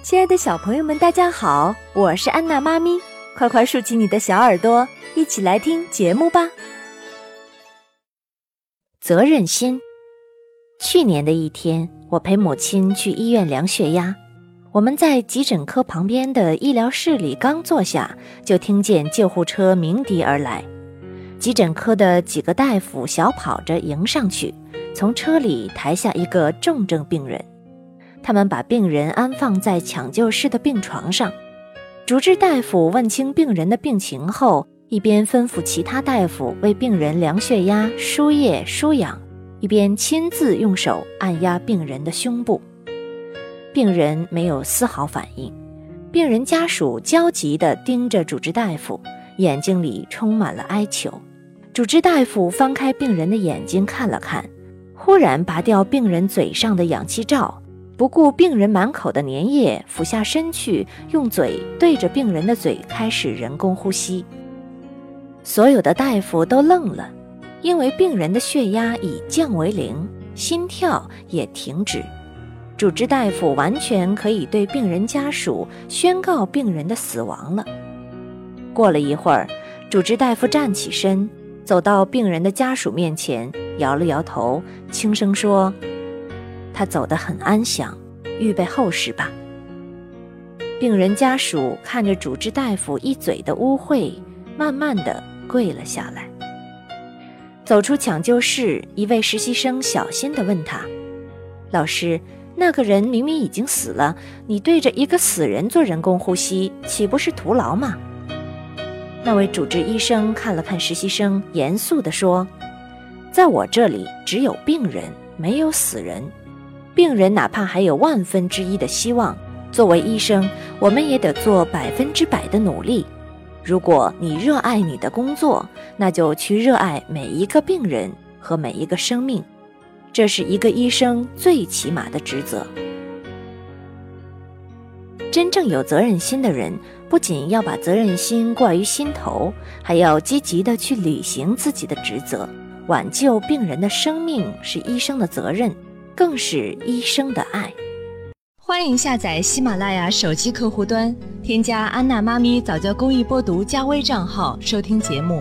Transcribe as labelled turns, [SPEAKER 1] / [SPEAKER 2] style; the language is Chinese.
[SPEAKER 1] 亲爱的小朋友们，大家好，我是安娜妈咪，快快竖起你的小耳朵，一起来听节目吧。责任心。去年的一天，我陪母亲去医院量血压，我们在急诊科旁边的医疗室里刚坐下，就听见救护车鸣笛而来，急诊科的几个大夫小跑着迎上去，从车里抬下一个重症病人。他们把病人安放在抢救室的病床上，主治大夫问清病人的病情后，一边吩咐其他大夫为病人量血压、输液、输氧，一边亲自用手按压病人的胸部。病人没有丝毫反应，病人家属焦急地盯着主治大夫，眼睛里充满了哀求。主治大夫翻开病人的眼睛看了看，忽然拔掉病人嘴上的氧气罩。不顾病人满口的粘液，俯下身去，用嘴对着病人的嘴开始人工呼吸。所有的大夫都愣了，因为病人的血压已降为零，心跳也停止。主治大夫完全可以对病人家属宣告病人的死亡了。过了一会儿，主治大夫站起身，走到病人的家属面前，摇了摇头，轻声说。他走得很安详，预备后事吧。病人家属看着主治大夫一嘴的污秽，慢慢的跪了下来。走出抢救室，一位实习生小心地问他：“老师，那个人明明已经死了，你对着一个死人做人工呼吸，岂不是徒劳吗？”那位主治医生看了看实习生，严肃地说：“在我这里只有病人，没有死人。”病人哪怕还有万分之一的希望，作为医生，我们也得做百分之百的努力。如果你热爱你的工作，那就去热爱每一个病人和每一个生命，这是一个医生最起码的职责。真正有责任心的人，不仅要把责任心挂于心头，还要积极的去履行自己的职责。挽救病人的生命是医生的责任。更是医生的爱。
[SPEAKER 2] 欢迎下载喜马拉雅手机客户端，添加安娜妈咪早教公益播读加微账号收听节目。